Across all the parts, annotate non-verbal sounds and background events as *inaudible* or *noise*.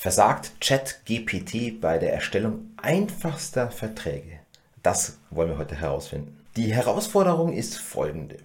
Versagt ChatGPT bei der Erstellung einfachster Verträge? Das wollen wir heute herausfinden. Die Herausforderung ist folgende.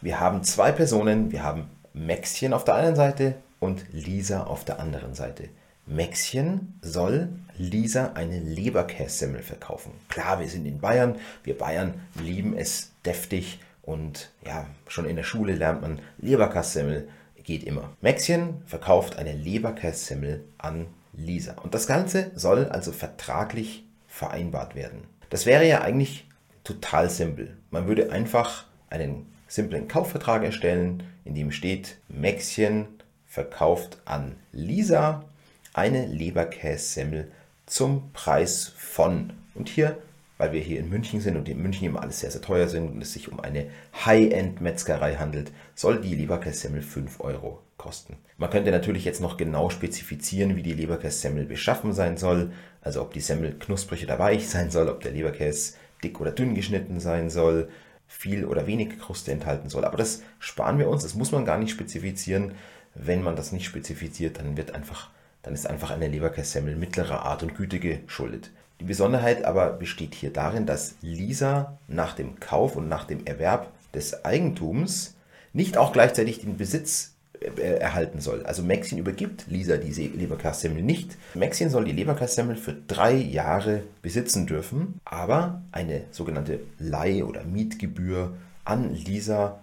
Wir haben zwei Personen, wir haben Maxchen auf der einen Seite und Lisa auf der anderen Seite. Maxchen soll Lisa eine Leberkässemmel verkaufen. Klar, wir sind in Bayern, wir Bayern lieben es deftig und ja, schon in der Schule lernt man Leberkassemmel geht immer. Maxchen verkauft eine Leberkässemmel an Lisa und das Ganze soll also vertraglich vereinbart werden. Das wäre ja eigentlich total simpel. Man würde einfach einen simplen Kaufvertrag erstellen, in dem steht, Maxchen verkauft an Lisa eine Leberkässemmel zum Preis von. Und hier, weil wir hier in München sind und in München immer alles sehr, sehr teuer sind und es sich um eine High-End-Metzgerei handelt, soll die Leberkässemmel 5 Euro kosten. Man könnte natürlich jetzt noch genau spezifizieren, wie die Leberkässemmel beschaffen sein soll, also ob die Semmel knusprig oder weich sein soll, ob der Leberkäse dick oder dünn geschnitten sein soll, viel oder wenig Kruste enthalten soll. Aber das sparen wir uns, das muss man gar nicht spezifizieren. Wenn man das nicht spezifiziert, dann wird einfach, dann ist einfach eine Leberkässemmel mittlerer Art und Güte geschuldet. Die Besonderheit aber besteht hier darin, dass Lisa nach dem Kauf und nach dem Erwerb des Eigentums nicht auch gleichzeitig den Besitz äh, erhalten soll. Also Maxin übergibt Lisa diese Leberkassemmel nicht. Maxin soll die Leberkassemmel für drei Jahre besitzen dürfen, aber eine sogenannte Leih- oder Mietgebühr an Lisa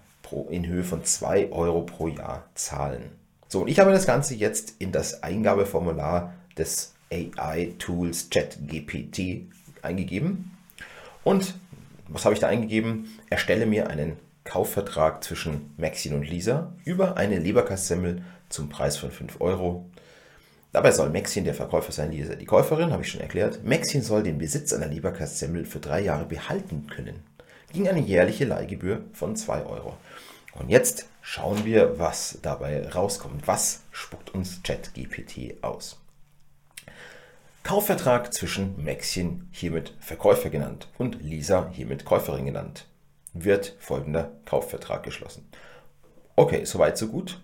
in Höhe von 2 Euro pro Jahr zahlen. So, und ich habe das Ganze jetzt in das Eingabeformular des AI-Tools ChatGPT eingegeben. Und was habe ich da eingegeben? Erstelle mir einen Kaufvertrag zwischen Maxine und Lisa über eine Leberkassemmel zum Preis von 5 Euro. Dabei soll Maxine der Verkäufer sein, Lisa die Käuferin, habe ich schon erklärt. Maxine soll den Besitz einer Leberkassemmel für drei Jahre behalten können. Gegen eine jährliche Leihgebühr von 2 Euro. Und jetzt schauen wir, was dabei rauskommt. Was spuckt uns ChatGPT aus? Kaufvertrag zwischen Maxchen, hiermit Verkäufer genannt, und Lisa, hiermit Käuferin genannt wird folgender Kaufvertrag geschlossen. Okay, soweit so gut.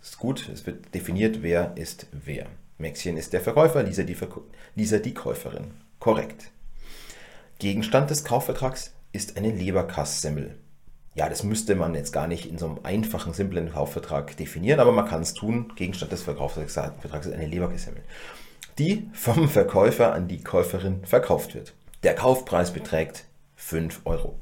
Ist gut, es wird definiert, wer ist wer. Maxchen ist der Verkäufer, Lisa die, Verk Lisa die Käuferin. Korrekt. Gegenstand des Kaufvertrags ist eine Leberkasssemmel. Ja, das müsste man jetzt gar nicht in so einem einfachen, simplen Kaufvertrag definieren, aber man kann es tun. Gegenstand des Verkaufsvertrags ist eine Leberkasssemmel, die vom Verkäufer an die Käuferin verkauft wird. Der Kaufpreis beträgt 5 Euro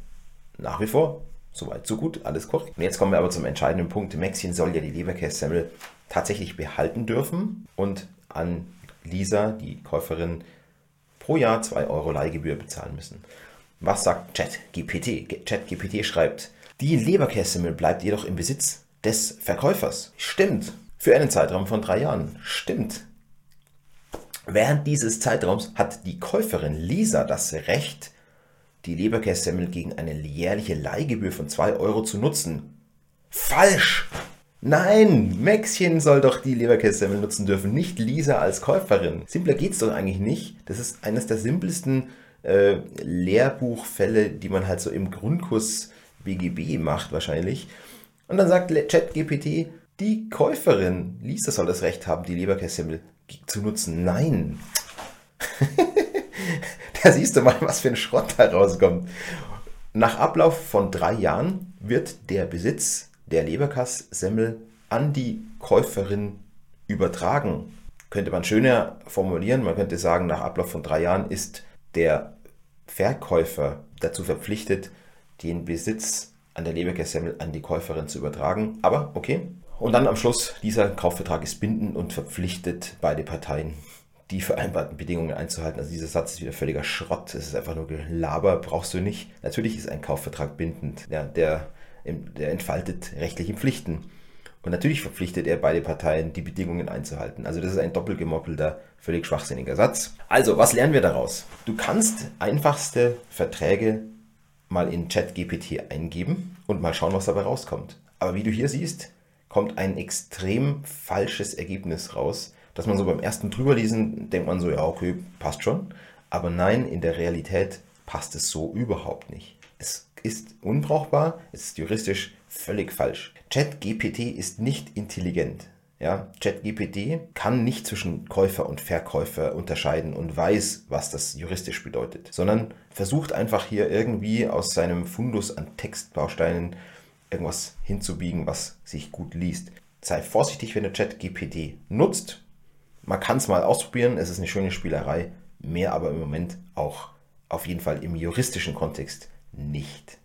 nach wie vor, soweit so gut, alles korrekt. Und jetzt kommen wir aber zum entscheidenden Punkt. Maxine soll ja die Leberkässemmel tatsächlich behalten dürfen und an Lisa, die Käuferin, pro Jahr 2 Euro Leihgebühr bezahlen müssen. Was sagt ChatGPT? ChatGPT schreibt, die Leberkässemmel bleibt jedoch im Besitz des Verkäufers. Stimmt. Für einen Zeitraum von drei Jahren. Stimmt. Während dieses Zeitraums hat die Käuferin Lisa das Recht, die Leberkässemmel gegen eine jährliche Leihgebühr von 2 Euro zu nutzen. Falsch! Nein, Maxchen soll doch die Leberkässemmel nutzen dürfen, nicht Lisa als Käuferin. Simpler geht's doch eigentlich nicht. Das ist eines der simpelsten äh, Lehrbuchfälle, die man halt so im Grundkurs BGB macht wahrscheinlich. Und dann sagt ChatGPT, die Käuferin, Lisa soll das Recht haben, die Leberkässemmel zu nutzen. Nein. *laughs* Da siehst du mal, was für ein Schrott da rauskommt. Nach Ablauf von drei Jahren wird der Besitz der Leberkass-Semmel an die Käuferin übertragen. Könnte man schöner formulieren. Man könnte sagen, nach Ablauf von drei Jahren ist der Verkäufer dazu verpflichtet, den Besitz an der Leberkässemmel an die Käuferin zu übertragen. Aber okay. Und dann am Schluss, dieser Kaufvertrag ist bindend und verpflichtet beide Parteien die vereinbarten Bedingungen einzuhalten. Also dieser Satz ist wieder völliger Schrott. Es ist einfach nur Gelaber, brauchst du nicht. Natürlich ist ein Kaufvertrag bindend. Ja, der, der entfaltet rechtliche Pflichten. Und natürlich verpflichtet er beide Parteien, die Bedingungen einzuhalten. Also das ist ein doppelgemoppelter, völlig schwachsinniger Satz. Also, was lernen wir daraus? Du kannst einfachste Verträge mal in ChatGPT eingeben und mal schauen, was dabei rauskommt. Aber wie du hier siehst, kommt ein extrem falsches Ergebnis raus, dass man so beim ersten drüberlesen denkt man so, ja, okay, passt schon. Aber nein, in der Realität passt es so überhaupt nicht. Es ist unbrauchbar, es ist juristisch völlig falsch. ChatGPT ist nicht intelligent. Ja, ChatGPT kann nicht zwischen Käufer und Verkäufer unterscheiden und weiß, was das juristisch bedeutet, sondern versucht einfach hier irgendwie aus seinem Fundus an Textbausteinen irgendwas hinzubiegen, was sich gut liest. Sei vorsichtig, wenn du ChatGPT nutzt. Man kann es mal ausprobieren, es ist eine schöne Spielerei, mehr aber im Moment auch auf jeden Fall im juristischen Kontext nicht.